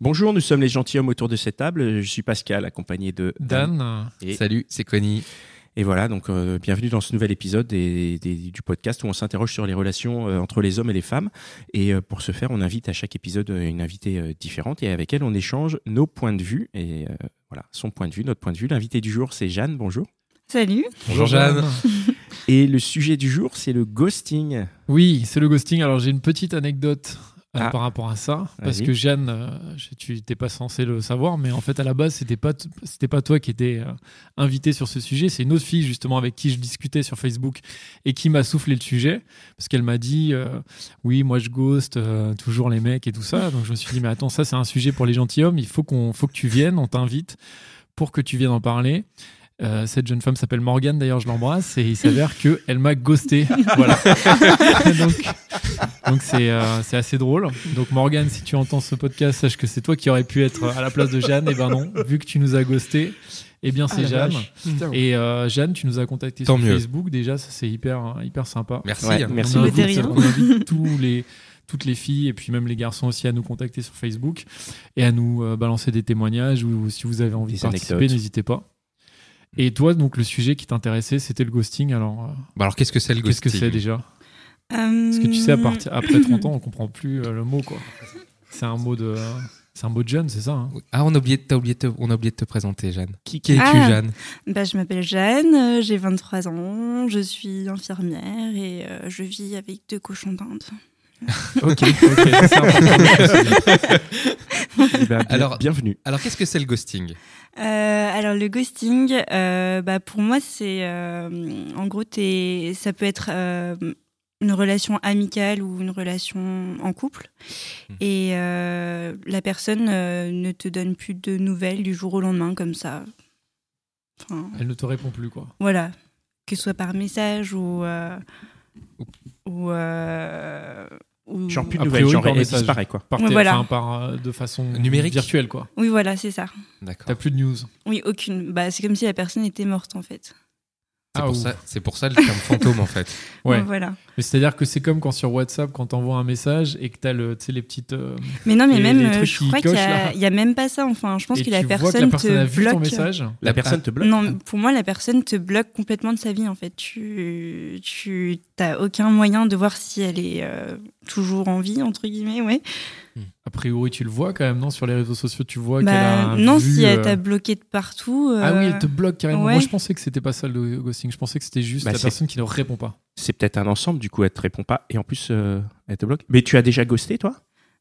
Bonjour, nous sommes les gentilshommes autour de cette table. Je suis Pascal, accompagné de Dan. Et, Salut, c'est Connie. et voilà, donc euh, bienvenue dans ce nouvel épisode des- des- du podcast où on s'interroge sur les relations euh, entre les hommes et les femmes. Et euh, pour ce faire, on invite à chaque épisode une invitée euh, différente et avec elle, on échange nos points de vue. Et euh, voilà, son point de vue, notre point de vue. L'invité du jour, c'est Jeanne. Bonjour. Salut. Bonjour Jeanne. Et le sujet du jour, c'est le ghosting. Oui, c'est le ghosting. Alors j'ai une petite anecdote Ah. par rapport à ça, parce que Jeanne, euh, tu n'étais pas censé le savoir, mais en fait à la base c'était pas c'était pas toi qui étais euh, invité sur ce sujet, c'est une autre fille justement avec qui je discutais sur Facebook et qui m'a soufflé le sujet parce qu'elle m'a dit euh, oui moi je ghost euh, toujours les mecs et tout ça, donc je me suis dit mais attends ça c'est un sujet pour les gentilshommes, il faut qu'on faut que tu viennes, on t'invite pour que tu viennes en parler. Euh, cette jeune femme s'appelle Morgane, d'ailleurs je l'embrasse, et il s'avère qu'elle m'a ghosté. Voilà. donc donc c'est euh, c'est assez drôle. Donc Morgane, si tu entends ce podcast, sache que c'est toi qui aurais pu être à la place de Jeanne. Et ben non, vu que tu nous as ghosté, eh bien c'est Jeanne. Et euh, Jeanne, tu nous as contacté Tant sur mieux. Facebook déjà, ça c'est hyper hyper sympa. Merci. Ouais, merci On beaucoup. invite, on invite tous les, toutes les filles et puis même les garçons aussi à nous contacter sur Facebook et à nous euh, balancer des témoignages ou si vous avez envie Des de participer, n'hésitez pas. Et toi, donc le sujet qui t'intéressait, c'était le ghosting. Alors, euh, Bah alors qu'est-ce que c'est le qu'est-ce que ghosting c'est déjà? Euh, Parce que tu sais, à partir, après 30 ans, on comprend plus euh, le mot, quoi. C'est un mot de, c'est un mot de jeune, c'est ça hein? Ah, on a oublié, de- t'as oublié de on a oublié de te présenter, Jeanne. Qui, qui es-tu, Ah. Jeanne? bah, je m'appelle Jeanne, euh, j'ai 23 ans, je suis infirmière et euh, je vis avec deux cochons d'Inde. Ok, c'est important bien- Alors- bienvenue. Alors, qu'est-ce que c'est le ghosting? Euh, alors le ghosting, euh, bah, pour moi c'est euh, en gros ça peut être euh, une relation amicale ou une relation en couple Hmm. et euh, la personne euh, ne te donne plus de nouvelles du jour au lendemain comme ça. Enfin, Elle ne te répond plus, quoi. voilà, que ce soit par message ou euh, ou, euh, ou- Genre plus de nouvelles, genre elle message. disparaît quoi. Par, voilà. enfin, par, euh, de façon Numérique virtuelle, quoi. Oui voilà c'est ça. D'accord. T'as plus de news. Oui aucune. Bah c'est comme si la personne était morte en fait. C'est Ah, pour, ça, c'est pour ça le terme fantôme, en fait. Ouais. Voilà. Mais c'est-à-dire que c'est comme quand sur WhatsApp, quand t'envoies un message et que t'as le, tu sais, les petites. euh, Mais non, mais même, les euh, je crois qu'il y, cochent, a- même pas ça. Enfin, je pense que la tu vois personne, que la personne a te vu bloque. ton message. La personne te bloque. Non, pour moi, la personne te bloque complètement de sa vie. En fait, tu, tu t'as aucun moyen de voir si elle est euh, toujours en vie entre guillemets, ouais. A priori, tu le vois quand même, non Sur les réseaux sociaux, tu vois Bah, qu'elle a. non, vu, si elle euh, t'a bloqué de partout. Ah oui, euh, elle te bloque carrément. ouais. Moi, je pensais que c'était pas ça le ghosting. Je pensais que c'était juste Bah, la personne qui ne répond pas. C'est peut-être un ensemble, du coup elle te répond pas et en plus euh, elle te bloque. Mais tu as déjà ghosté toi?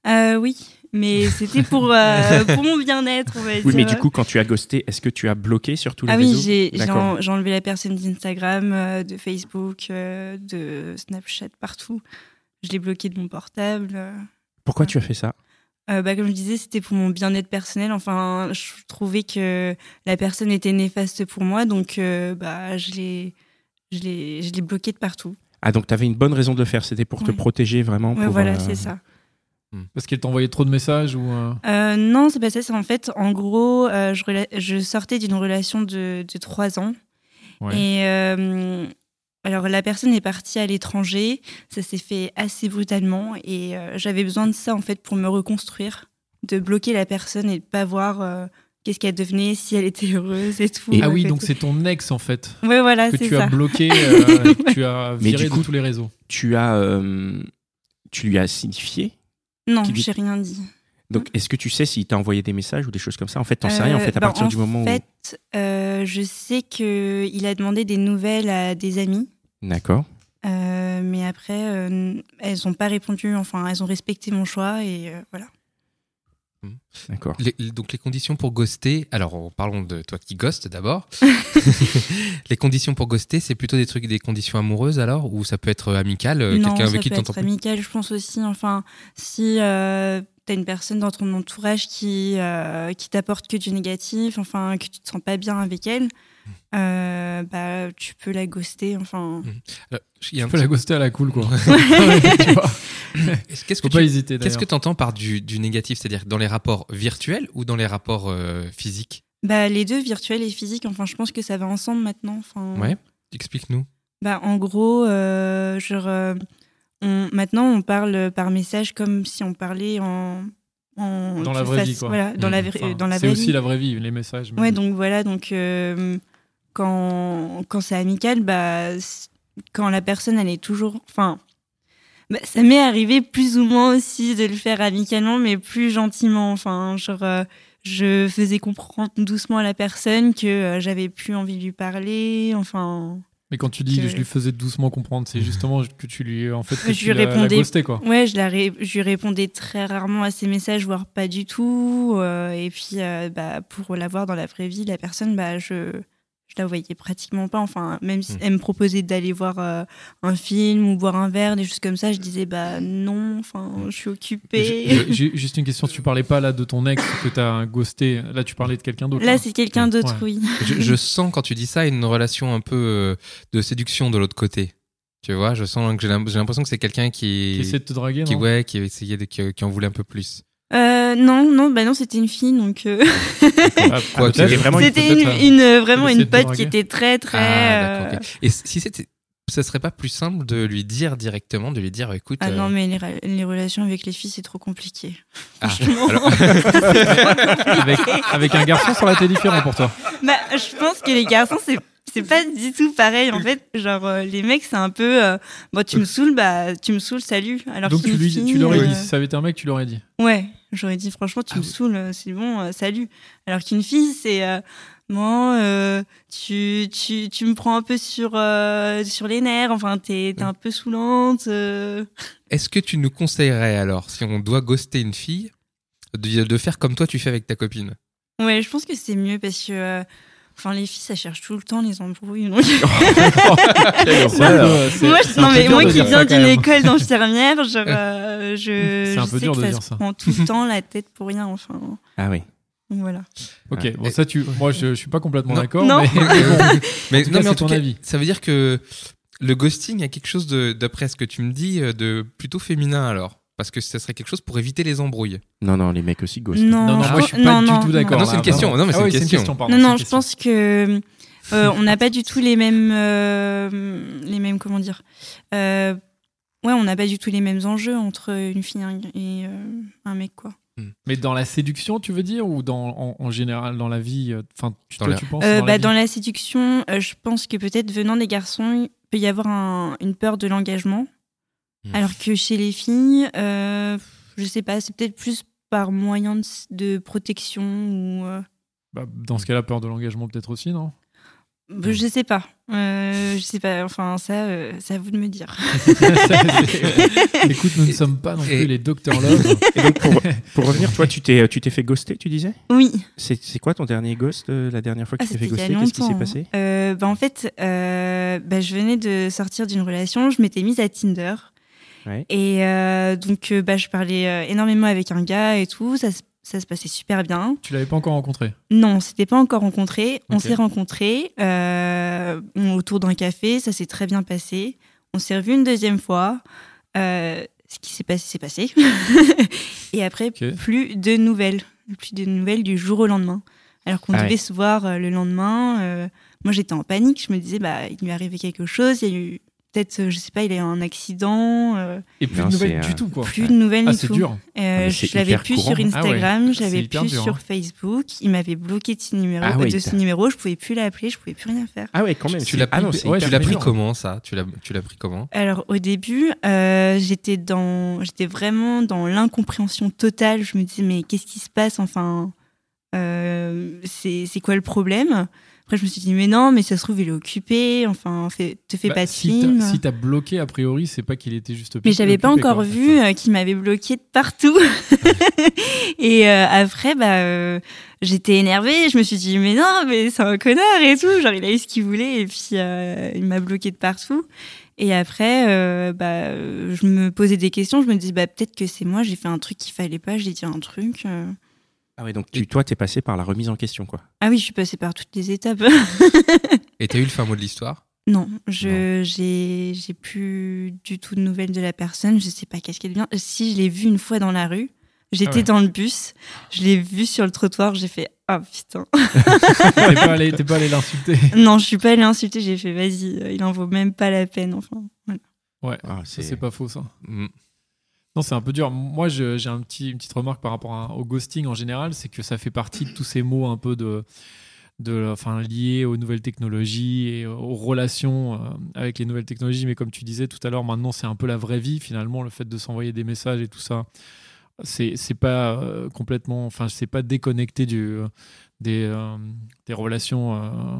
Euh, oui, mais c'était pour euh, pour mon bien-être, on va dire. Oui, mais du coup quand tu as ghosté, est-ce que tu as bloqué sur tous les Ah oui, réseaux? j'ai en- j'ai enlevé la personne d'Instagram, euh, de Facebook, euh, de Snapchat, partout. Je l'ai bloqué de mon portable. Pourquoi tu as fait ça Euh, bah, comme je disais, c'était pour mon bien-être personnel. Enfin, je trouvais que la personne était néfaste pour moi, donc euh, bah, je l'ai, je l'ai, je l'ai bloqué de partout. Ah donc tu avais une bonne raison de le faire, c'était pour te protéger vraiment Ouais, pour, voilà, euh, c'est ça. Parce qu'elle t'envoyait trop de messages ou. euh, Euh, non, c'est pas ça. C'est en fait, en gros, euh, je, sortais d'une relation de, de trois ans. Ouais. Et euh, alors, la personne est partie à l'étranger. Ça s'est fait assez brutalement. Et euh, j'avais besoin de ça, en fait, pour me reconstruire. De bloquer la personne et de pas voir euh, qu'est-ce qu'elle devenait, si elle était heureuse et tout. Et- Ah oui, donc c'est ton ex en fait. Ouais, voilà, que tu ça. as bloqué euh, et que tu as Mais viré du coup- de tous les réseaux. Tu as euh, tu lui as signifié Non, dit- j'ai rien dit. Donc est-ce que tu sais s'il t'a envoyé des messages ou des choses comme ça? En fait, t'en sais rien en Euh, fait à bah, partir en du moment fait, euh, je sais qu'il a demandé des nouvelles à des amis. D'accord. Euh, mais après, euh, elles n'ont pas répondu. Enfin, elles ont respecté mon choix et euh, voilà. D'accord. Les- les- donc les conditions pour ghoster, alors parlons de toi qui ghost d'abord. les conditions pour ghoster, c'est plutôt des trucs, des conditions amoureuses alors Ou ça peut être amical, non, quelqu'un ça avec qui t'entends amical, je pense aussi. Enfin, si euh, t'as une personne dans ton entourage qui, euh, qui t'apporte que du négatif, enfin, que tu te sens pas bien avec elle, euh, bah, tu peux la ghoster. Enfin, Alors, il y a un Tu peux la ghoster à la cool, quoi. Qu'est-ce que Faut pas tu hésiter, Qu'est-ce que tu entends par du, du négatif? C'est-à-dire dans les rapports virtuels ou dans les rapports euh, physiques? Bah, les deux, virtuels et physiques, enfin, je pense que ça va ensemble maintenant. Enfin, Ouais. Explique-nous. Bah, en gros, euh, genre, euh, on, maintenant, on parle par message comme si on parlait en. en Dans la vraie vie, quoi. Voilà, dans Mmh. la, vraie- Enfin, dans la C'est vraie aussi vie. la vraie vie, les messages. mais- Ouais, donc voilà, donc euh, quand, quand c'est amical, bah, quand la personne, elle est toujours. Enfin, bah, ça m'est arrivé plus ou moins aussi de le faire amicalement, mais plus gentiment. Enfin, genre, euh, je faisais comprendre doucement à la personne que euh, j'avais plus envie de lui parler. Enfin, Mais quand tu dis que- je lui faisais doucement comprendre, c'est justement que tu lui en fait que Je tu lui la- la répondais- ghostais, quoi. ouais, je, la ré- je lui répondais très rarement à ses messages, voire pas du tout. euh, et puis, euh, bah, pour la voir dans la vraie vie, la personne, bah, je. Je la voyais pratiquement pas. Enfin, même si Mm. elle me proposait d'aller voir euh, un film ou boire un verre, des choses comme ça, je disais bah non. Enfin, je suis occupée. J'ai- juste une question. Tu parlais pas là de ton ex que t'as ghosté. Là, tu parlais de quelqu'un d'autre. Là, hein. c'est quelqu'un d'autre, Ouais. oui. je, je sens quand tu dis ça une relation un peu euh, de séduction de l'autre côté. Tu vois, je sens que j'ai l'im- j'ai l'impression que c'est quelqu'un qui, Qui essaie de te draguer, qui non? ouais, qui essayait de, qui, qui en voulait un peu plus. Euh, non, non, bah non, c'était une fille, donc euh, Ah, Quoi, c'était vraiment une- c'était une, vraiment une pote qui était très, très. Ah, euh. Et si c'était, ce serait pas plus simple de lui dire directement, de lui dire, écoute. Ah euh, non, mais les, relations avec les filles, c'est trop compliqué. ah, Franchement. alors- avec, avec un garçon, ça aurait été différent pour toi. Bah, je pense que les garçons, c'est c'est pas du tout pareil en fait. Genre, euh, les mecs, c'est un peu. euh, bon, tu me saoules, bah, tu me saoules, salut. Alors Donc tu lui, fille, tu l'aurais euh, dit. Si ça avait été un mec, tu l'aurais dit. Ouais, j'aurais dit, franchement, tu Ah me oui. saoules, euh, c'est bon, euh, salut. Alors qu'une fille, c'est. euh, Bon, euh, tu, tu, tu me prends un peu sur, euh, sur les nerfs, enfin, t'es t'es un peu saoulante. euh. Est-ce que tu nous conseillerais alors, si on doit ghoster une fille, de, de faire comme toi tu fais avec ta copine? Ouais, je pense que c'est mieux parce que. Enfin, les filles, ça cherche tout le temps les embrouilles. donc- moi, non, mais qui viens d'une école d'infirmière, genre, euh, je, C'est un je peu sais dur que de ça dire se ça. prend tout le temps la tête pour rien. Enfin, Ah oui. donc voilà. Ok, bon, ça, tu, moi, je, je suis pas complètement d'accord. Non. Mais, mais Mais en c'est tout ton cas, avis. ça veut dire que le ghosting a quelque chose de, d'après ce que tu me dis, euh, de plutôt féminin alors. Parce que ça serait quelque chose pour éviter les embrouilles. Non, non, les mecs aussi ghostent. Non, non, non, je moi, je suis pas non, du non, tout d'accord. Ah non, c'est une question. Non, mais Ah c'est oui, une question. pardon, Non, non, je question. pense que euh, on n'a pas du tout les mêmes, euh, les mêmes, comment dire. euh, ouais, on n'a pas du tout les mêmes enjeux entre une fille et euh, un mec, quoi. Mais dans la séduction, tu veux dire, ou dans, en, en général dans la vie euh, Enfin, tu, Dans toi, la- tu penses Euh, dans bah, la dans la séduction, euh, je pense que peut-être venant des garçons, il peut y avoir un- une peur de l'engagement. Hmm. Alors que chez les filles, euh, je sais pas, c'est peut-être plus par moyen de, de protection ou. euh, Bah, dans ce cas-là, peur de l'engagement peut-être aussi, non? Bah, je sais pas. Euh, je sais pas. Enfin, ça, euh, c'est à vous de me dire. Écoute, nous ne sommes pas non Et- plus les Dr Love. Et donc, pour, pour revenir, toi, tu t'es, tu t'es fait ghoster, tu disais? Oui. c'est, quoi ton dernier ghost, euh, la dernière fois que Ah, tu t'es fait ghoster? Qu'est-ce qui s'est passé? hein. Euh, bah, En fait, euh, bah, je venais de sortir d'une relation. Je m'étais mise à Tinder. Ouais. Et euh, donc, euh, bah, je parlais euh, énormément avec un gars et tout. Ça, se- ça se passait super bien. tu l'avais pas encore rencontré? Non, on s'était pas encore rencontrés. On s'est rencontrés euh, on- autour d'un café. Ça s'est très bien passé. On s'est revus une deuxième fois. Euh, ce qui s'est passé, s'est passé. et après, plus de nouvelles. Plus de nouvelles du jour au lendemain. Alors qu'on Ah devait ouais. se voir euh, le lendemain. euh, moi, j'étais en panique. Je me disais, bah, il lui arrivé quelque chose. Il y a eu peut-être, euh, je sais pas, il a eu un accident. euh, Et plus Non, de nouvelles du euh, tout, quoi. plus de nouvelles Ah, du c'est tout. dur. Euh, c'est je l'avais plus courant. sur Ah ouais, Instagram, je l'avais plus dur, sur hein. Facebook. Il m'avait bloqué de ce numéro. Ah oui, de ce numéro, je pouvais plus l'appeler, je pouvais plus rien faire. Ah ouais, quand même. Tu l'as ah pris, ouais, tu l'as pris comment ça? Tu l'as, tu l'as pris comment? Alors au début, euh, j'étais dans, j'étais vraiment dans l'incompréhension totale. Je me disais mais qu'est-ce qui se passe? Enfin, euh, c'est c'est quoi le problème? Après, je me suis dit, mais non, mais ça se trouve, il est occupé. Enfin, fait, te fais Bah, pas de si film. t'as si t'as bloqué, a priori, c'est pas qu'il était juste. Mais j'avais pas encore quoi. vu euh, qu'il m'avait bloqué de partout. et euh, après, bah, euh, j'étais énervée. Je me suis dit, mais non, mais c'est un connard et tout. Genre, il a eu ce qu'il voulait et puis il m'a bloqué de partout. Et après, euh, bah, je me posais des questions. Je me dis, bah, peut-être que c'est moi, j'ai fait un truc qu'il fallait pas, j'ai dit un truc. euh. Ah ouais, donc tu, toi, t'es passé par la remise en question, quoi. Ah oui, je suis passée par toutes les étapes. Et t'as eu le fin mot de l'histoire? Non, je j'ai j'ai plus du tout de nouvelles de la personne. Je sais pas qu'est-ce qu'elle vient. Si je l'ai vue une fois dans la rue, j'étais Ah ouais. dans le bus, je l'ai vue sur le trottoir, j'ai fait ah putain. T'es pas allé, t'es pas allé l'insulter. non, je suis pas allée l'insulter. J'ai fait vas-y, euh, il en vaut même pas la peine. Enfin, voilà. Ouais, Ah, ça, c'est pas faux ça. Mm. Non, c'est un peu dur. Moi, j'ai un petit, une petite remarque par rapport au ghosting en général, c'est que ça fait partie de tous ces mots un peu de, de, enfin, liés aux nouvelles technologies et aux relations euh, avec les nouvelles technologies. Mais comme tu disais tout à l'heure, maintenant, c'est un peu la vraie vie finalement, le fait de s'envoyer des messages et tout ça. C'est pas euh, complètement, enfin, c'est pas déconnecté du, des, euh, des relations. euh,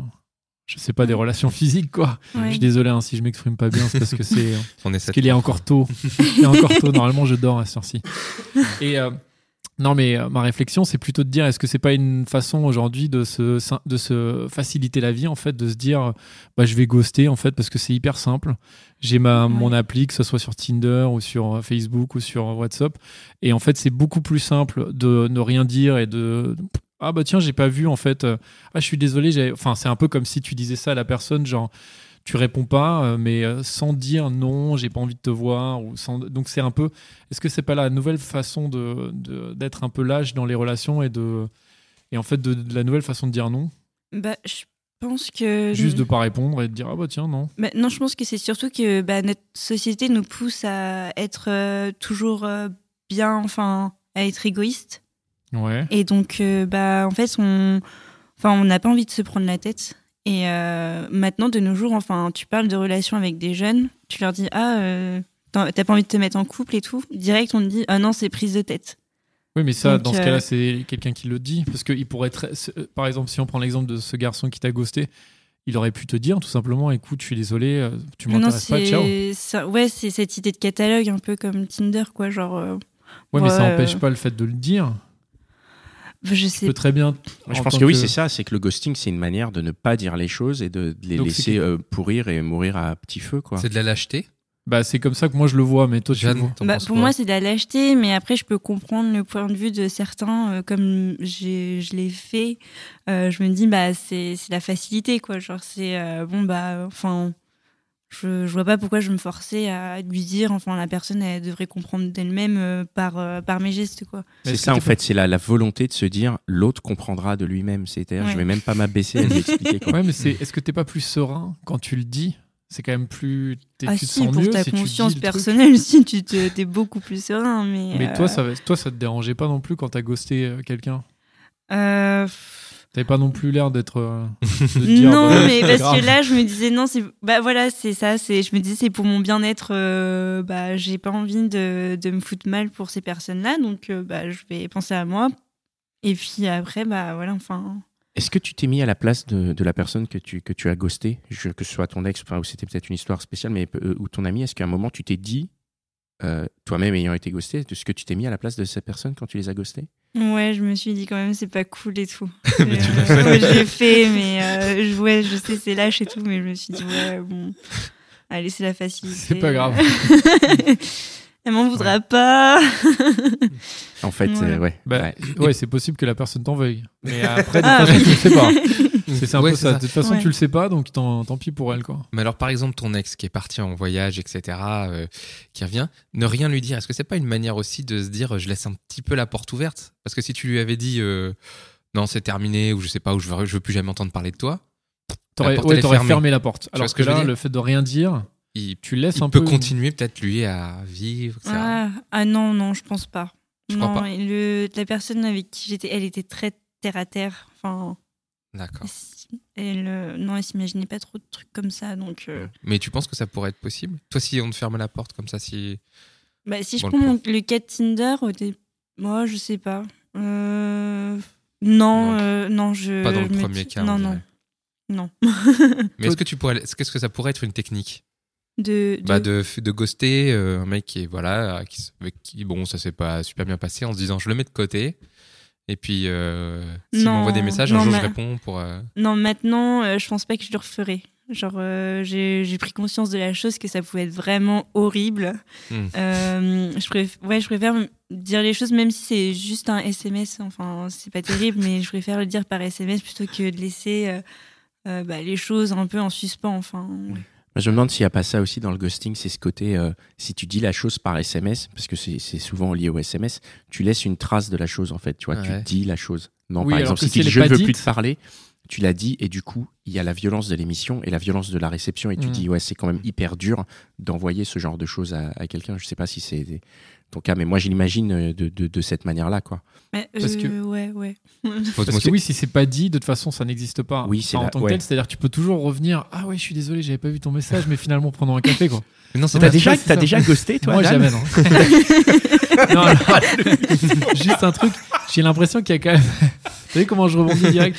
je sais pas, des relations physiques, quoi. Ouais. Je suis désolé hein, si je m'exprime pas bien, c'est parce que c'est. Qu'il est encore tôt. Il est encore tôt. Normalement, je dors à cette heure-ci. Et euh, non, mais euh, ma réflexion, c'est plutôt de dire est-ce que c'est pas une façon aujourd'hui de se, de se faciliter la vie, en fait, de se dire bah, je vais ghoster, en fait, parce que c'est hyper simple. J'ai ma, mon appli, que ce soit sur Tinder ou sur euh, Facebook ou sur WhatsApp. Et en fait, c'est beaucoup plus simple de ne rien dire et de. Ah bah tiens, j'ai pas vu en fait. euh, Ah, je suis désolé. j'ai- Enfin, c'est un peu comme si tu disais ça à la personne, genre tu réponds pas, euh, mais euh, sans dire non, j'ai pas envie de te voir. Ou sans... Donc c'est un peu. Est-ce que c'est pas la nouvelle façon de de- d'être un peu lâche dans les relations et de et en fait de, de la nouvelle façon de dire non, Bah, je pense que juste de pas répondre et de dire ah bah tiens non. Bah, non, je pense que c'est surtout que bah, notre société nous pousse à être euh, toujours euh, bien, enfin, à être égoïste. Ouais. Et donc, euh, bah, en fait, on enfin, on n'a pas envie de se prendre la tête. Et euh, maintenant, de nos jours, enfin, tu parles de relations avec des jeunes, tu leur dis Ah, euh, t'as pas envie de te mettre en couple et tout. Direct, on te dit Ah non, c'est prise de tête. Oui, mais ça, Donc, dans ce cas-là, c'est quelqu'un qui le dit. Parce qu'il pourrait être. Par exemple, si on prend l'exemple de ce garçon qui t'a ghosté, il aurait pu te dire tout simplement écoute, je suis désolé, tu m'intéresses pas, ciao. ça- ouais, c'est cette idée de catalogue, un peu comme Tinder, quoi. Genre, Ouais, mais ça n'empêche pas le fait de le dire. Je Tu sais peux très bien. Moi, je en pense tant que oui, c'est ça. C'est que le ghosting, c'est une manière de ne pas dire les choses et de, de les Donc, laisser que- euh, pourrir et mourir à petit feu, quoi. C'est de la lâcheté. Bah, c'est comme ça que moi je le vois, mais toi, tu Jeanne, vois. t'en Bah, pour moi, c'est de la lâcheté, mais après, je peux comprendre le point de vue de certains, euh, comme j'ai- je l'ai fait. Euh, je me dis, bah, c'est c'est la facilité, quoi. Genre, c'est euh, bon, bah, enfin, je, je vois pas pourquoi je me forçais à lui dire, enfin, la personne, elle devrait comprendre d'elle-même euh, par, euh, par mes gestes, quoi. Mais C'est ça, en fait, c'est la, la volonté de se dire l'autre comprendra de lui-même. C'est-à-dire, Ouais. je vais même pas m'abaisser à lui expliquer. Quoi. Ouais, mais c'est. Est-ce que t'es pas plus serein quand tu le dis? C'est quand même plus. t'es- Ah tu te si, sens pour mieux ta si conscience personnelle, si, tu te- t'es beaucoup plus serein, mais... Mais euh, toi, ça, va- toi, ça te dérangeait pas non plus quand t'as ghosté euh, quelqu'un? Euh, T'avais pas non plus l'air d'être. euh, non, bah, mais parce grave. que là, je me disais non, c'est bah voilà, c'est ça, c'est je me disais c'est pour mon bien-être. euh, bah, j'ai pas envie de, de me foutre mal pour ces personnes-là, donc euh, bah je vais penser à moi. Et puis après, bah voilà, enfin. Est-ce que tu t'es mis à la place de, de la personne que tu, que tu as ghosté, Je- que ce soit ton ex, enfin, ou c'était peut-être une histoire spéciale, mais euh, ou ton ami, est-ce qu'à un moment tu t'es dit, euh, toi-même ayant été ghosté, est-ce que tu t'es mis à la place de ces personnes quand tu les as ghostés Ouais, je me suis dit quand même c'est pas cool et tout. Mais tu Euh, l'as fait. ouais, je l'ai fait, mais euh, je, ouais, je sais c'est lâche et tout, mais je me suis dit ouais bon, allez c'est la facilité. C'est pas grave. Elle m'en voudra pas. En fait, Ouais. euh, ouais. Bah, ouais. ouais, c'est possible que la personne t'en veuille. Mais après, de Ah, façon, le sais pas. C'est c'est un Ouais, peu c'est ça. ça. De toute façon, Ouais. tu le sais pas, donc tant, tant pis pour elle, quoi. Mais alors, par exemple, ton ex qui est parti en voyage, etc., euh, qui revient, ne rien lui dire. Est-ce que c'est pas une manière aussi de se dire, je laisse un petit peu la porte ouverte? Parce que si tu lui avais dit, euh, non, c'est terminé, ou je sais pas, ou je veux, je veux plus jamais entendre parler de toi, T'aurais ouais, fermé la porte. Alors que, que je là, le fait de rien dire, il, tu laisses il un peut peu. continuer peut-être lui à vivre, etc. Ah, ah non, non, je pense pas. Tu non, crois pas le, la personne avec qui j'étais, elle était très terre à terre. Enfin, D'accord. elle, euh, non, elle s'imaginait pas trop de trucs comme ça. Donc, euh, Mais tu penses que ça pourrait être possible? Toi, si on te ferme la porte comme ça, si. bah, si je prends le le cas de Tinder, moi, je sais pas. Euh, Non, Non. euh, non, je. Pas dans le premier cas. on Non, non. Non. Mais est-ce que tu pourrais, est-ce que ça pourrait être une technique? De, de- bah de, de ghoster euh, un mec qui est voilà qui, avec qui bon ça s'est pas super bien passé en se disant je le mets de côté et puis euh, s'il m'envoie des messages un non, jour je réponds pour euh, Non, maintenant, euh, je pense pas que je le referai. Genre, euh, j'ai j'ai pris conscience de la chose que ça pouvait être vraiment horrible. Hmm. Euh, je, préf- ouais, je préfère dire les choses, même si c'est juste un SMS. Enfin, c'est pas terrible, mais je préfère le dire par SMS plutôt que de laisser bah, les choses un peu en suspens. Enfin, ouais. Je me demande s'il n'y a pas ça aussi dans le ghosting, c'est ce côté, euh, si tu dis la chose par SMS, parce que c'est souvent lié au SMS, tu laisses une trace de la chose en fait, tu vois, Ouais. tu dis la chose. Non, Oui, par exemple, si tu dis je ne veux plus te parler, tu l'as dit et du coup, il y a la violence de l'émission et la violence de la réception et tu Mm. dis, ouais, c'est quand même hyper dur d'envoyer ce genre de choses à, à quelqu'un. Je sais pas si c'est ton cas, mais moi je l'imagine euh, de, de, de cette manière-là, quoi. Mais, Parce que- ouais, ouais. Parce que oui, si c'est pas dit, de toute façon, ça n'existe pas. Oui, c'est Enfin, en la- tant que ouais. tel, c'est-à-dire que tu peux toujours revenir. Ah ouais, je suis désolé, j'avais pas vu ton message, mais finalement prenons un café quoi. Mais non c'est Ouais, pas T'as déjà, c'est t'as ça. déjà ghosté, toi, Moi Dan jamais non. Non, alors, juste un truc. J'ai l'impression qu'il y a quand même. Vous savez comment je rebondis direct?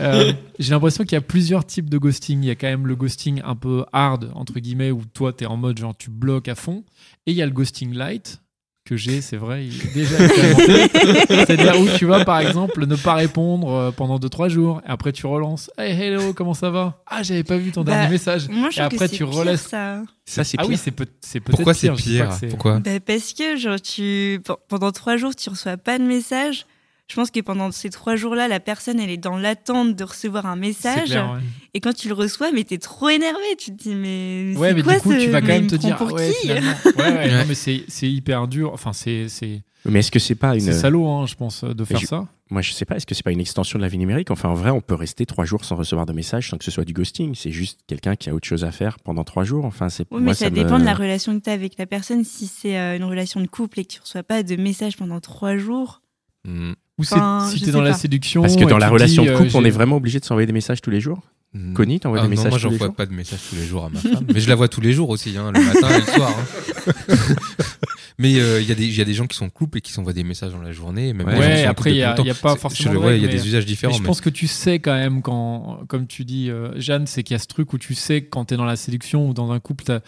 Euh, J'ai l'impression qu'il y a plusieurs types de ghosting. Il y a quand même le ghosting un peu hard entre guillemets où toi t'es en mode genre tu bloques à fond, et il y a le ghosting light que j'ai, c'est vrai, il est déjà. C'est-à-dire où tu vas, par exemple, ne pas répondre euh, pendant 2-3 jours, et après tu relances. Hey, hello, comment ça va? Ah, j'avais pas vu ton Bah, dernier message. Moi, je Et après, que c'est tu relaisses. ça. Ça, c'est Ah pire. oui, c'est peut- c'est peut-être pourquoi c'est pire. pire pourquoi Bah, parce que genre tu pe- pendant trois jours tu reçois pas de message. Je pense que pendant ces trois jours-là, la personne elle est dans l'attente de recevoir un message. clair, ouais. Et quand tu le reçois, mais t'es trop énervé. Tu te dis mais Ouais, c'est mais quoi du coup, ce- tu vas quand même te dire, pour ouais, qui. Ouais, ouais, Ouais. non, mais c'est hyper dur. Enfin, c'est c'est Mais est-ce que c'est pas une. c'est salaud, hein, je pense, de faire je- ça. Moi, je sais pas, est-ce que c'est pas une extension de la vie numérique? Enfin, en vrai, on peut rester trois jours sans recevoir de messages sans que ce soit du ghosting. C'est juste quelqu'un qui a autre chose à faire pendant trois jours. Enfin, c'est Oui, mais ça, me- dépend de la relation que tu as avec la personne. Si c'est euh, une relation de couple et que tu reçois pas de message pendant trois jours, Hmm. Ou Enfin, si je t'es dans la séduction. Parce que dans la relation dis, de euh, couple, on est vraiment obligé de s'envoyer des messages tous les jours Hmm. Connie, t'envoies Ah des non, messages moi tous j'envoie les jours pas de messages tous les jours à ma femme mais je la vois tous les jours aussi hein, le matin et le soir hein. mais euh, il y a des il y a des gens qui sont en couple et qui s'envoient des messages dans la journée même Ouais, après, il y, a- pas forcément. je de le vois il y a des usages mais différents je mais- pense que tu sais quand même quand, comme tu dis, euh, Jeanne, c'est qu'il y a ce truc où tu sais que quand tu es dans la séduction ou dans un couple, tu as,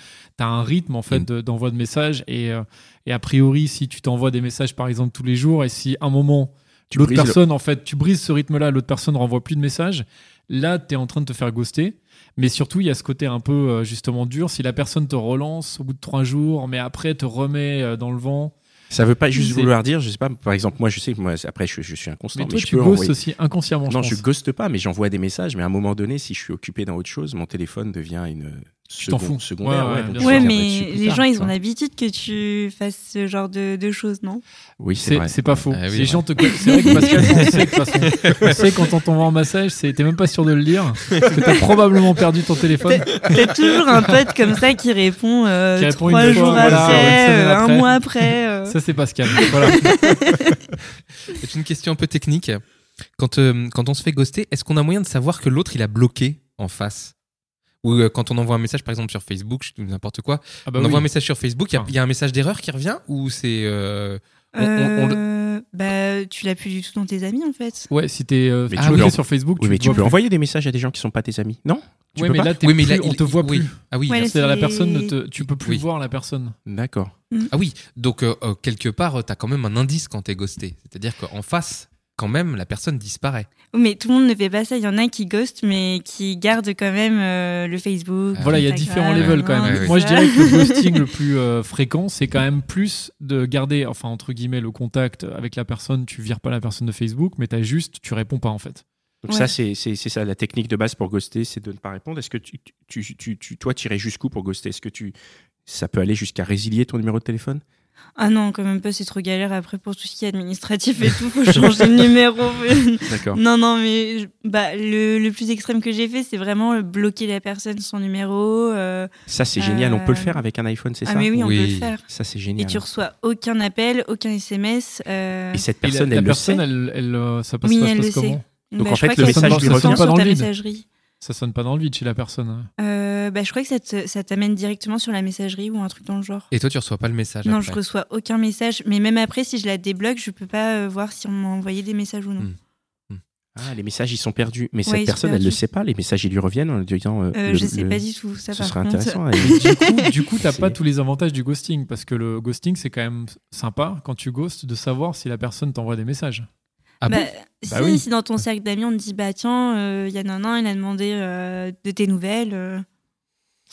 un rythme en fait Mm. de- d'envoi de messages et, euh, et a priori, si tu t'envoies des messages par exemple tous les jours et si à un moment l'autre le- personne en fait, tu brises ce rythme-là, l'autre personne renvoie plus de messages, là tu es en train de te faire ghoster. Mais surtout, il y a ce côté un peu euh, justement dur. Si la personne te relance au bout de trois jours, mais après te remet euh, dans le vent. Ça veut pas juste vouloir dire, je sais pas, par exemple, moi, je sais que moi, après, je, je suis inconstant, Mais mais, toi, je tu peux ghostes envoyer- aussi inconsciemment. Non, je je pense. ghoste pas, mais j'envoie des messages. Mais à un moment donné, si je suis occupé dans autre chose, mon téléphone devient une Tu t'en fous. secondaire. Ouais, donc mais les tard, gens ils ont l'habitude que tu fasses ce genre de, de choses, non? Oui, c'est C'est pas faux. Ah oui, les gens te connaissent. C'est vrai que Pascal, on sait de toute façon. On sait quand on t'envoie un message, c'est- t'es même pas sûr de le lire. Parce que t'as probablement perdu ton téléphone. T'as toujours un pote comme ça qui répond, euh, Qui répond trois une fois, jours voilà, après, euh, après. un mois après. euh. Ça, c'est Pascal. Voilà. C'est une question un peu technique. Quand, euh, quand on se fait ghoster, est-ce qu'on a moyen de savoir que l'autre il a bloqué en face? Ou euh, quand on envoie un message par exemple sur Facebook, n'importe quoi, Ah bah on oui. envoie un message sur Facebook, il y a- Ah. il y, a un message d'erreur qui revient ou c'est. euh, on- on- on le- Euh, bah, tu l'as plus du tout dans tes amis en fait. Ouais, si t'es euh, tu peux en- sur Facebook, Oui, mais tu peux plus. envoyer des messages à des gens qui sont pas tes amis. Non Tu Ouais, peux mais pas là, Oui, mais là, on il- te voit oui. plus. Ah oui, Ouais, C'est-à-dire la c'est- personne, ne te, tu peux plus Oui. voir la personne. D'accord. ah oui. Donc euh, quelque part, tu as quand même un indice quand t'es ghosté. C'est-à-dire qu'en face, quand même, la personne disparaît. Mais tout le monde ne fait pas ça. Il y en a qui ghostent, mais qui gardent quand même euh, le Facebook. Ah, Voilà, il y a différents levels quand même. Ouais, ouais. Moi, je dirais que le ghosting le plus euh, fréquent, c'est quand même plus de garder, enfin, entre guillemets, le contact avec la personne. Tu vires pas la personne de Facebook, mais t'as juste, tu réponds pas en fait. Donc Ouais. ça, c'est c'est- c'est ça, la technique de base pour ghoster, c'est de ne pas répondre. Est-ce que tu, tu, tu, tu, toi, tirais jusqu'où pour ghoster? Est-ce que tu, ça peut aller jusqu'à résilier ton numéro de téléphone? Ah non, quand même pas, c'est trop galère. Après, pour tout ce qui est administratif et tout, faut changer de numéro. D'accord. non, non, mais bah, le, le plus extrême que j'ai fait, c'est vraiment bloquer la personne, son numéro. euh, Ça, c'est génial. On peut le Euh, faire avec un iPhone, c'est Ah, ça mais oui, on Oui. peut le faire. Ça, c'est Et génial. tu reçois aucun appel, aucun SMS. euh, Et cette Et la- personne, la, elle le personne, sait. elle, elle, ça passe, Oui, ça elle passe le sait. comment Donc, bah, en je fait, le message lui revient pas dans vide. messagerie. Ça sonne pas dans le vide chez la personne. hein. Euh, bah, je crois que ça te- ça t'amène directement sur la messagerie ou un truc dans le genre. Et toi, tu reçois pas le message Non, après. je reçois aucun message. Mais même après, si je la débloque, je peux pas euh, voir si on m'a envoyé des messages ou non. Hmm. Ah, les messages, ils sont perdus. Mais Ouais, cette personne, elle ne le sait pas. Les messages, ils lui reviennent en lui disant. euh, Euh, le- je sais le- pas du tout. Ça, Ce serait contre. intéressant. du coup, du coup, t'as C'est- pas tous les avantages du ghosting parce que le ghosting, c'est quand même sympa quand tu ghostes de savoir si la personne t'envoie des messages. Ah bah, bon? si, Bah oui. si dans ton cercle d'amis on te dit bah tiens, il y en a un, il a demandé euh, de tes nouvelles. euh,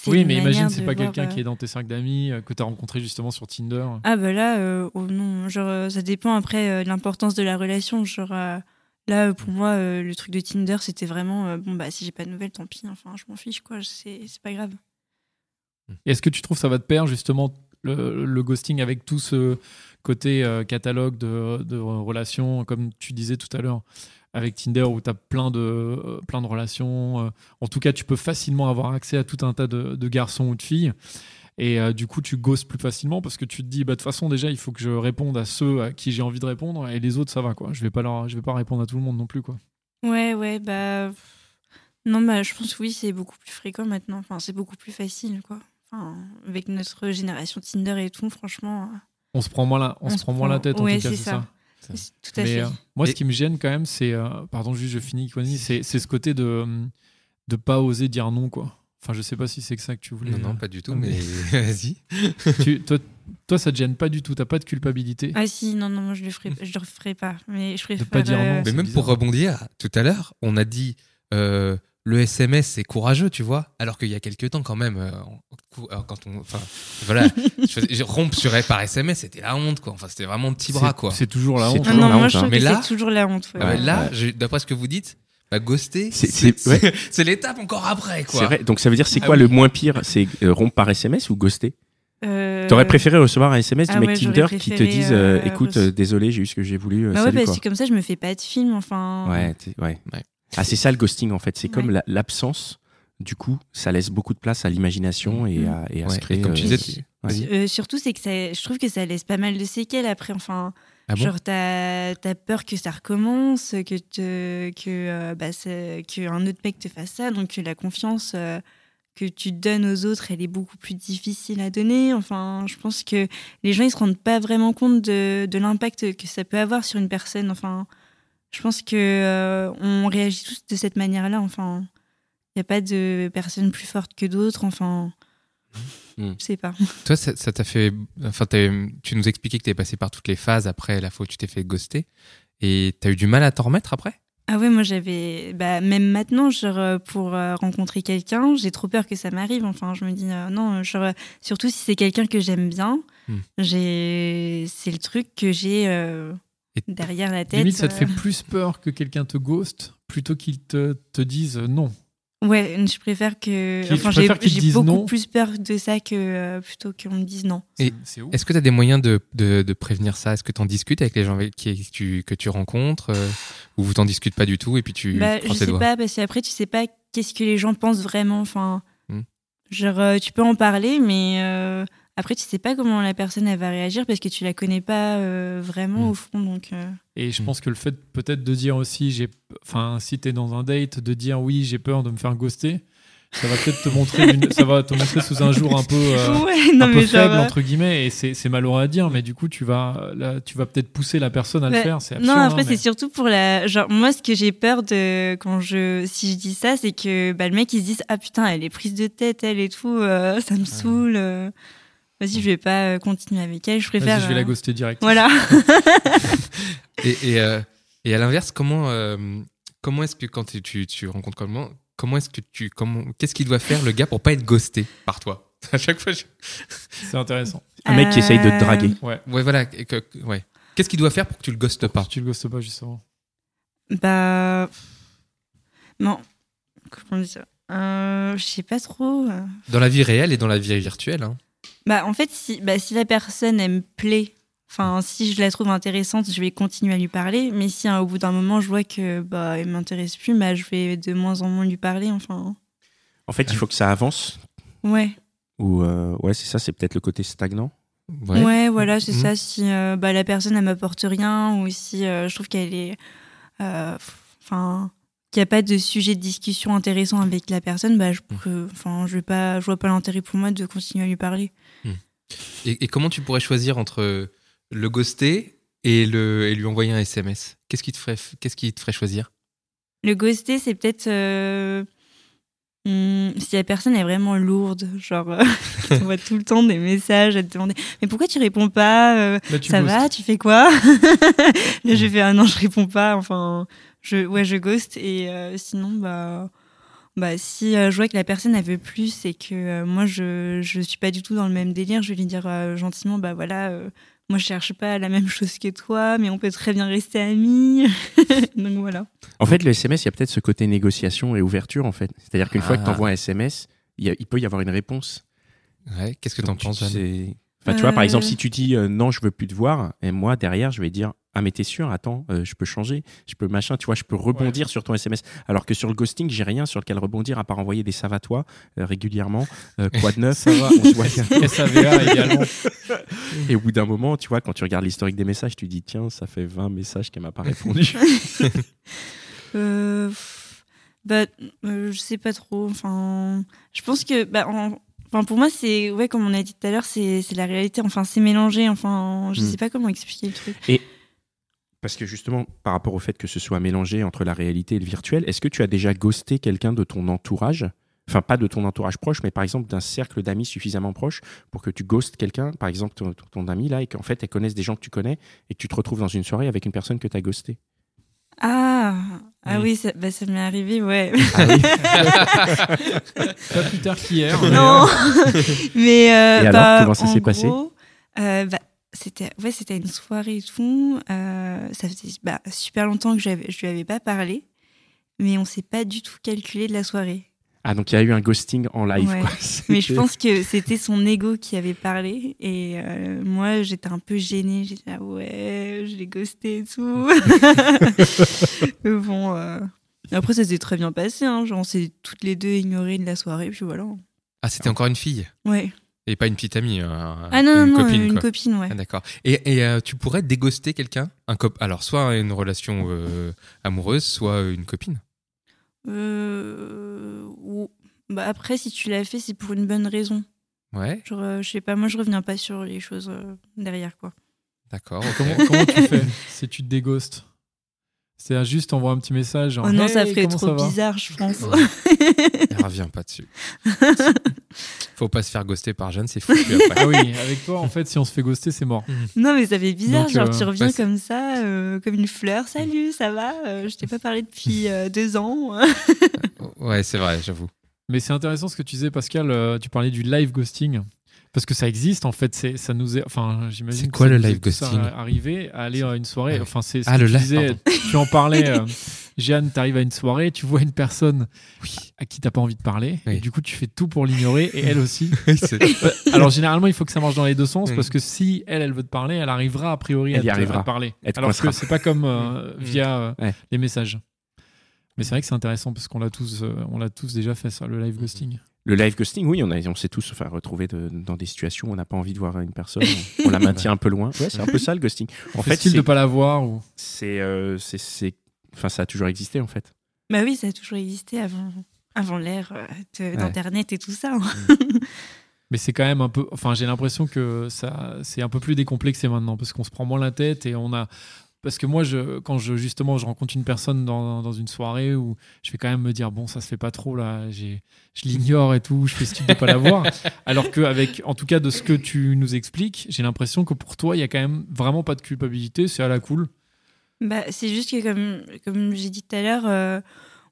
Oui, mais imagine, c'est pas quelqu'un euh, qui est dans tes cercles d'amis, euh, que t'as rencontré justement sur Tinder. Ah bah là, euh, oh non, genre euh, ça dépend après euh, de l'importance de la relation. Genre euh, là, euh, pour moi, euh, le truc de Tinder, c'était vraiment euh, bon bah si j'ai pas de nouvelles, tant pis. Enfin, je m'en fiche quoi. C'est c'est pas grave. Est-ce que tu trouves ça va te perdre justement le, ghosting avec tout ce côté euh, catalogue de, relations, comme tu disais tout à l'heure, avec Tinder où tu as plein de, euh, plein de relations. euh, en tout cas, tu peux facilement avoir accès à tout un tas de, garçons ou de filles. Et du coup, tu ghostes plus facilement parce que tu te dis, bah, de toute façon, déjà, il faut que je réponde à ceux à qui j'ai envie de répondre et les autres, ça va. quoi. Je vais pas je vais pas répondre à tout le monde non plus. quoi. Ouais, ouais, bah non, bah je pense que oui, c'est beaucoup plus fréquent maintenant. Enfin, c'est beaucoup plus facile quoi. Enfin, avec notre génération Tinder et tout, franchement, euh, On se prend moins la, on On se prend moins la tête en tout cas, c'est ça. tout à Mais fait. euh, moi, Et- ce qui me gêne quand même, c'est. euh, pardon, juste, je finis, c'est c'est ce côté de de pas oser dire non, quoi. Enfin, je sais pas si c'est que ça que tu voulais. Non, non, pas du tout, Ah, mais mais- vas-y. toi, toi, ça te gêne pas du tout. T'as pas de culpabilité. Ah si, non, non, moi je le ferai, je le ferai pas. Mais je préfère. pas dire non, euh, Mais même bizarre. pour rebondir, tout à l'heure, on a dit euh, le SMS c'est courageux, tu vois, alors qu'il y a quelques temps quand même, euh, on- euh, quand on, enfin, voilà, je faisais- je rompre sur par SMS, c'était la honte, quoi. Enfin, c'était vraiment petit bras, quoi. C'est toujours la honte. Toujours non, la moi honte, je hein. Mais là- c'est toujours la honte. ouais. Ouais, Ouais. là, d'après ce que vous dites, bah, ghoster, C'est- ouais. l'étape encore après, quoi. C'est vrai. Donc ça veut dire c'est Ah quoi oui. le moins pire? C'est euh, rompre par SMS ou ghoster? Euh, T'aurais préféré recevoir un SMS du ah mec ouais, Tinder qui te dise euh, euh, écoute euh, désolé j'ai eu ce que j'ai voulu Bah ouais, salut parce quoi. que comme ça, je me fais pas de film. Enfin. Ouais, ouais. Ouais. Ah c'est ça le ghosting en fait. C'est comme la- l'absence. Du coup, ça laisse beaucoup de place à l'imagination et à, et à Ouais, se créer. et comme tu euh, disais, tu- Ouais. Euh, surtout, c'est que ça, je trouve que ça laisse pas mal de séquelles après. Enfin, Ah bon? genre, t'as as peur que ça recommence, que, te, que, euh, bah, c'est- que un autre mec te fasse ça. Donc, la confiance euh, que tu donnes aux autres, elle est beaucoup plus difficile à donner. Enfin, je pense que les gens, ils se rendent pas vraiment compte de, de l'impact que ça peut avoir sur une personne. Enfin, je pense que euh, on réagit tous de cette manière-là. Enfin, il n'y a pas de personne plus forte que d'autres. Enfin, Mm. je sais pas. Toi, ça t'a fait. Enfin, tu nous expliquais que t'es passé par toutes les phases après la fois où tu t'es fait ghoster. Et t'as eu du mal à t'en remettre après? Ah ouais, moi j'avais, bah, même maintenant, genre, euh, pour euh, rencontrer quelqu'un, j'ai trop peur que ça m'arrive. Enfin, je me dis, euh, non, genre, surtout si c'est quelqu'un que j'aime bien, j'ai, c'est le truc que j'ai euh, Et- derrière la tête. Limite, ça te euh. fait plus peur que quelqu'un te ghost plutôt qu'il te, te dise non. Ouais, je préfère que. Enfin, j'ai, disent beaucoup non plus peur de ça que euh, plutôt qu'on me dise non. Est-ce que tu as des moyens de, de, de prévenir ça? Est-ce que tu en discutes avec les gens avec qui que tu, que tu rencontres euh, Ou vous t'en discutez pas du tout et puis tu Bah, je sais doigts? pas, parce qu'après, tu sais pas qu'est-ce que les gens pensent vraiment. Enfin, Hmm. genre, euh, tu peux en parler, mais euh, après, tu sais pas comment la personne elle va réagir parce que tu la connais pas euh, vraiment Hmm. au fond. Donc, euh, Et je Mm. pense que le fait peut-être de dire aussi, j'ai, enfin, si t'es dans un date, de dire oui, j'ai peur de me faire ghoster, ça va peut-être te montrer, une- ça va te montrer sous un jour un peu, euh, ouais, non, un peu faible entre guillemets, et c'est, c'est malheureux à dire, mais du coup, tu vas, là, tu vas peut-être pousser la personne à le bah, faire. C'est non, après, hein, mais- c'est surtout pour la. Genre, moi, ce que j'ai peur de. Quand je. Si je dis ça, c'est que bah, le mec, il se dise Ah putain, elle est prise de tête, elle et tout, euh, ça me saoule. Vas-y, je vais pas euh, continuer avec elle, je préfère. Vas-y, je vais la euh, ghoster direct. Voilà. Et, et, euh, et à l'inverse, comment, euh, comment est-ce que quand tu, tu, rencontres comment, comment est-ce que tu, comment, qu'est-ce qu'il doit faire le gars pour pas être ghosté par toi? À chaque fois, je- C'est intéressant. Un mec qui essaye de te draguer. Ouais. ouais, voilà, que- ouais. Qu'est-ce qu'il doit faire pour que tu le ghostes pas? Tu le ghostes pas, justement. Bah. Non. Comment dire? Euh, Je sais pas trop. Dans la vie réelle et dans la vie virtuelle. Hein. Bah, en fait, si, bah, si la personne, elle me plaît, enfin, si je la trouve intéressante, je vais continuer à lui parler. Mais si hein, au bout d'un moment, je vois que bah, elle m'intéresse plus, bah, je vais de moins en moins lui parler. Enfin, En fait, il faut que ça avance. ouais. Ou euh, ouais, c'est ça, c'est peut-être le côté stagnant. Ouais, voilà, c'est Mhm. ça. Si euh, bah, la personne, elle m'apporte rien, ou si euh, je trouve qu'elle est. euh, Enfin. Qu'il n'y a pas de sujet de discussion intéressant avec la personne, bah, je, peux- enfin, je, pas, je vois pas l'intérêt pour moi de continuer à lui parler. Et, et comment tu pourrais choisir entre le ghoster et, le, et lui envoyer un SMS Qu'est-ce qui te ferait, qu'est-ce qui te ferait choisir? Le ghoster, c'est peut-être euh, hmm, si la personne est vraiment lourde, genre euh, qui t'envoie tout le temps des messages à te demander mais pourquoi tu réponds pas euh, Là, tu Ça va Tu fais quoi? Là, je fais ah non, je réponds pas. Enfin, je ouais, je ghost et euh, sinon bah. Bah, si euh, je vois que la personne elle veut plus et que euh, moi je je suis pas du tout dans le même délire, je vais lui dire euh, gentiment bah voilà, euh, moi je cherche pas la même chose que toi, mais on peut très bien rester amis. Donc voilà. En fait, le SMS, il y a peut-être ce côté négociation et ouverture, en fait. C'est-à-dire qu'une fois que Ah. tu envoies un SMS, il, y a- il peut y avoir une réponse. Ouais, qu'est-ce que tu penses, Jeanne? sais- Enfin, tu vois, par Euh. exemple, si tu dis euh, non, je veux plus te voir, et moi, derrière, je vais dire ah, mais t'es sûr, attends, euh, je peux changer, je peux machin, tu vois, je peux rebondir sur ton SMS. Alors que sur le ghosting, j'ai rien sur lequel rebondir à part envoyer des ça va toi euh, régulièrement. Euh, quoi de neuf? Ça va. On se voit bientôt. SAVA également. Et au bout d'un moment, tu vois, quand tu regardes l'historique des messages, tu dis tiens, ça fait 20 messages qu'elle m'a pas répondu. Euh, pff, bah, euh, je sais pas trop. Enfin, je pense que, bah, en- enfin, pour moi, c'est, ouais, comme on a dit tout à l'heure, c'est, la réalité. Enfin, c'est mélangé. Enfin, je Mm. sais pas comment expliquer le truc. Parce que justement, par rapport au fait que ce soit mélangé entre la réalité et le virtuel, est-ce que tu as déjà ghosté quelqu'un de ton entourage? Enfin, pas de ton entourage proche, mais par exemple d'un cercle d'amis suffisamment proche pour que tu ghostes quelqu'un, par exemple ton, ton- ton ami là, et qu'en fait elle connaisse des gens que tu connais et que tu te retrouves dans une soirée avec une personne que tu as ghosté? Ah, ah Oui. oui, ça, bah, ça m'est arrivé, ouais. Ah oui Pas plus tard qu'hier. non, mais euh, Et alors, bah, comment ça s'est passé? gros, euh, bah, c'était, ouais, c'était une soirée et tout. Euh, ça faisait bah, super longtemps que je lui avais pas parlé, mais on s'est pas du tout calculé de la soirée. Ah, donc il y a eu un ghosting en live. Ouais. quoi. Mais je pense que c'était son ego qui avait parlé. Et euh, moi, j'étais un peu gênée. J'étais là, ouais, je l'ai ghosté et tout. Mais bon, euh, après, ça s'est très bien passé. Hein. Genre, on s'est toutes les deux ignorées de la soirée. Puis voilà. Ah, c'était encore une fille? Ouais. Et pas une petite amie. un- Ah non, une non, non, copine. une quoi. copine, ouais. Ah, D'accord. Et, et, euh, tu pourrais dégoster quelqu'un un cop Alors, soit une relation euh, amoureuse, soit une copine. Euh, ou- bah, après, si tu l'as fait, c'est pour une bonne raison. Ouais, Genre, euh, je sais pas, moi, je reviens pas sur les choses euh, derrière, quoi. d'accord. Comment, comment tu fais? Si tu te déghostes C'est juste envoie un petit message. Genre, oh non, Hey, ça ferait trop ça bizarre, je pense. Elle revient pas dessus. Faut pas se faire ghoster par Jeanne, c'est après. Ah oui, avec toi, en fait, si on se fait ghoster, c'est mort. Non, mais ça fait bizarre. Donc, genre, euh, tu reviens bah, comme ça, euh, comme une fleur. Salut, ça va? Euh, Je t'ai pas parlé depuis euh, deux ans. Ouais, c'est vrai, j'avoue. Mais c'est intéressant ce que tu disais, Pascal. euh, tu parlais du live ghosting. Parce que ça existe, en fait. C'est, ça nous est, enfin, j'imagine. C'est que quoi ça le live ghosting Arrivé à aller à une soirée. Enfin, c'est ce Ah, le tu live, disais. Tu en parlais. euh, Jeanne, t'arrives à une soirée, tu vois une personne Oui. à qui t'as pas envie de parler. Oui. Et du coup, tu fais tout pour l'ignorer et elle aussi. Euh, Alors généralement, il faut que ça marche dans les deux sens Mm. parce que si elle, elle veut te parler, elle arrivera a priori à, Elle y te, arrivera. à te parler. Elle te Alors coincera. que c'est pas comme euh, Mm. via euh, Ouais. les messages. Mais c'est vrai que c'est intéressant parce qu'on l'a tous, on l'a tous déjà fait ça, le live ghosting. Le live ghosting, oui, on, a, on s'est tous enfin, retrouvés de- dans des situations où on n'a pas envie de voir une personne, on, on la maintient un peu loin. Ouais, c'est un peu ça le ghosting. En fait, Facile c'est- de pas la voir ou? c'est, euh, c'est, c'est- enfin, ça a toujours existé en fait. bah oui, ça a toujours existé avant, avant l'ère euh, d'Internet et tout ça. hein. Mais c'est quand même un peu. Enfin, j'ai l'impression que ça, c'est un peu plus décomplexé maintenant parce qu'on se prend moins la tête et on a. Parce que moi, je, quand je, justement, je rencontre une personne dans, dans une soirée où je vais quand même me dire, bon, ça se fait pas trop là, j'ai, je l'ignore et tout, je fais style de pas la voir. Alors qu'avec, en tout cas, de ce que tu nous expliques, j'ai l'impression que pour toi, il y a quand même vraiment pas de culpabilité, c'est à la cool. Bah, c'est juste que, comme, comme j'ai dit tout à l'heure, euh,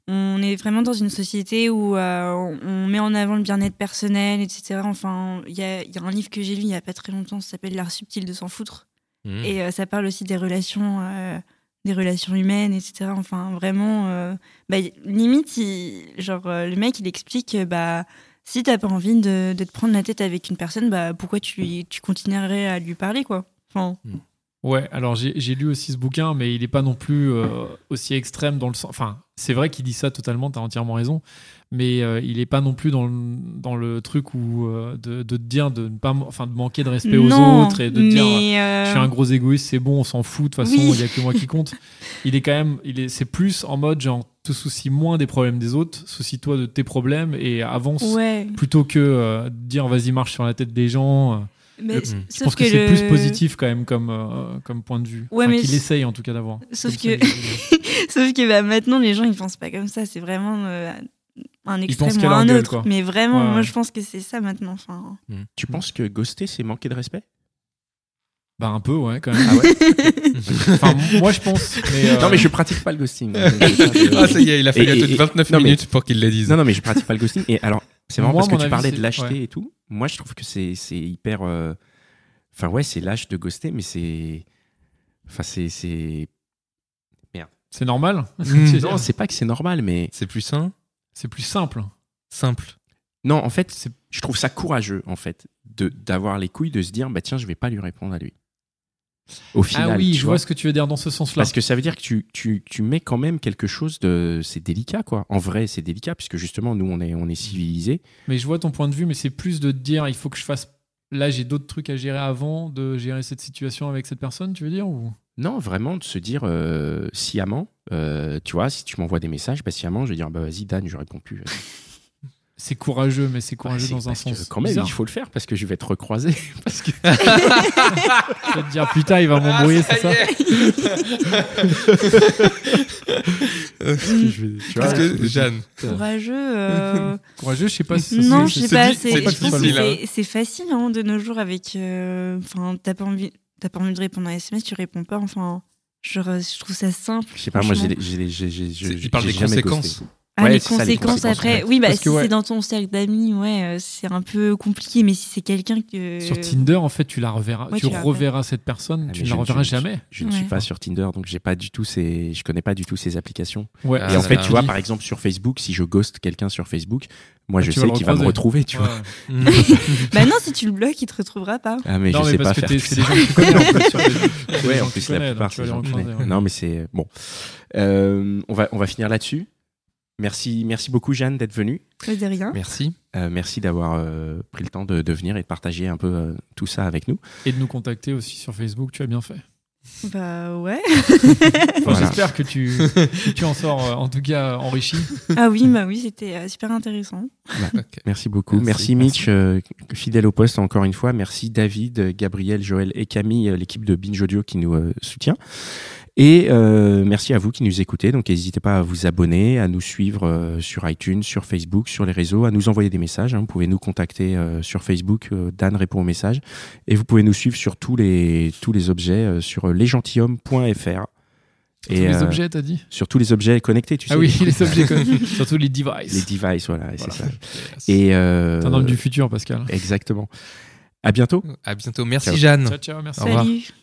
on est vraiment dans une société où euh, on, on met en avant le bien-être personnel, etc. Enfin, il y a, il y a un livre que j'ai lu il y a pas très longtemps, ça s'appelle L'art subtil de s'en foutre. Mm. Et euh, ça parle aussi des relations, euh, des relations humaines, etc. Enfin, vraiment, euh, bah, limite, il- genre, euh, le mec, il explique, euh, bah, si t'as pas envie de, de te prendre la tête avec une personne, bah, pourquoi tu, tu continuerais à lui parler, quoi? Enfin, Ouais, alors j'ai j'ai lu aussi ce bouquin, mais il n'est pas non plus euh, aussi extrême dans le sens. Enfin, c'est vrai qu'il dit ça totalement, tu as entièrement raison, mais euh, il n'est pas non plus dans le, dans le truc où euh, de, de te dire de ne pas, enfin, de manquer de respect aux autres et de te dire euh, je suis un gros égoïste, c'est bon, on s'en fout, de toute façon, Oui. il n'y a que moi qui compte. Il est quand même, il est, c'est plus en mode genre, te soucie moins des problèmes des autres, soucie-toi de tes problèmes et avance Ouais, plutôt que euh, de dire vas-y, marche sur la tête des gens. mais Le- s-. Je pense que, c'est le- plus positif quand même comme, euh, comme point de vue. Ouais, Enfin, qu'il essaye en tout cas d'avoir. Sauf Comme que- Sauf que bah, maintenant, les gens, ils pensent pas comme ça. C'est vraiment euh, un extrême ou un autre. quoi. Mais vraiment, Ouais, moi, je pense que c'est ça maintenant. Enfin, Tu penses que ghoster, c'est manquer de respect? Bah un peu, ouais, quand même. Ah ouais Enfin, moi je pense. Mais, euh, Non, mais je pratique pas le ghosting. Ah, ça y est, il a fallu Et- à et- 29 non, mais- minutes pour qu'il le dise. Non, non, mais je pratique pas le ghosting. Et alors, c'est marrant Moi, parce que tu avis, parlais de lâcheté ouais. et tout. Moi, je trouve que c'est c'est hyper. euh, Enfin, ouais, c'est lâche de ghoster, mais c'est. Enfin, c'est. C'est- c'est normal. Non, c'est pas que c'est normal, mais. C'est plus sain, c'est plus simple. simple. Non, en fait, je trouve ça courageux, en fait, de d'avoir les couilles de se dire, bah tiens, je vais pas lui répondre à lui. Au final. ah oui, je vois ce que tu veux dire dans ce sens-là. Parce que ça veut dire que tu, tu, tu mets quand même quelque chose de. C'est délicat, quoi. En vrai, c'est délicat, puisque justement, nous, on est, on est civilisés. Mais je vois ton point de vue, mais c'est plus de te dire, il faut que je fasse. Là, j'ai d'autres trucs à gérer avant de gérer cette situation avec cette personne, tu veux dire ou... Non, vraiment, de se dire euh, sciemment, euh, tu vois, si tu m'envoies des messages, bah, sciemment, je vais dire, bah vas-y, Dan, je réponds plus. C'est courageux, mais c'est courageux Ouais, dans un sens. Quand même, bizarre. il faut le faire parce que je vais te recroiser. parce que... Tu vas te dire, putain, il va m'embrouiller, c'est ça je vais- tu vois, Parce que, Jeanne, courageux. euh, Courageux, je sais pas si ça non, c'est- je sais c'est pas. c'est- je facile hein, de nos jours avec. euh, Enfin, t'as pas envie. T'as pas envie de répondre à un SMS, tu réponds pas. Enfin, je, je trouve ça simple. Je sais pas, moi, j'ai franchement. j'ai- j'ai- j'ai- j'ai- C'est- j'ai il parle des jamais conséquences. ghosté. Ah, Ouais, les, c'est ça, les conséquences après. Oui, bah, Parce si ouais. c'est dans ton cercle d'amis, ouais, euh, c'est un peu compliqué. Mais si c'est quelqu'un que. Sur Tinder, en fait, tu la reverras, Ouais, tu tu la reverras cette personne, Ah, tu ne la reverras je- jamais. Je ne suis pas sur Tinder, donc j'ai pas du tout ces, je connais pas du tout ces applications. Ouais. Ah, Et en fait, tu vois, par exemple, sur Facebook, si je ghost quelqu'un sur Facebook, moi, Ah, je sais qu'il va me retrouver, tu vois. Ouais. Bah non, si tu le bloques, il te retrouvera pas. Ah, mais non, je mais sais parce pas que faire c'est des gens que tu connais en plus sur Ouais, en plus, la plupart. Non, mais c'est bon. Euh, on va, on va finir là-dessus. Merci, merci beaucoup, Jeanne, d'être venue. De rien. Merci. Euh, merci d'avoir euh, pris le temps de, de venir et de partager un peu euh, tout ça avec nous. Et de nous contacter aussi sur Facebook, tu as bien fait. Bah ouais. Enfin, Voilà. J'espère que tu, que tu en sors euh, en tout cas enrichi. ah oui, bah oui, c'était euh, super intéressant. Merci beaucoup. Merci, Merci, Mitch, euh, fidèle au poste encore une fois. Merci David, Gabriel, Joël et Camille, l'équipe de Binge Audio qui nous euh, soutient. Et euh, merci à vous qui nous écoutez. Donc n'hésitez pas à vous abonner, à nous suivre euh, sur iTunes, sur Facebook, sur les réseaux, à nous envoyer des messages. hein. Vous pouvez nous contacter euh, sur Facebook. euh, Dan répond aux messages. Et vous pouvez nous suivre sur tous les tous les objets euh, sur lesgentilhommes.fr. Tous les euh, objets, t'as dit? sur tous les objets connectés, tu sais. Ah oui, les, objets, connectés. surtout les devices. les devices, voilà, et c'est Voilà. ça. Et euh, T'es un homme du futur, Pascal. Exactement. À bientôt. À bientôt. Merci, Ciao. Jeanne. Ciao, ciao, merci. Au revoir. Salut.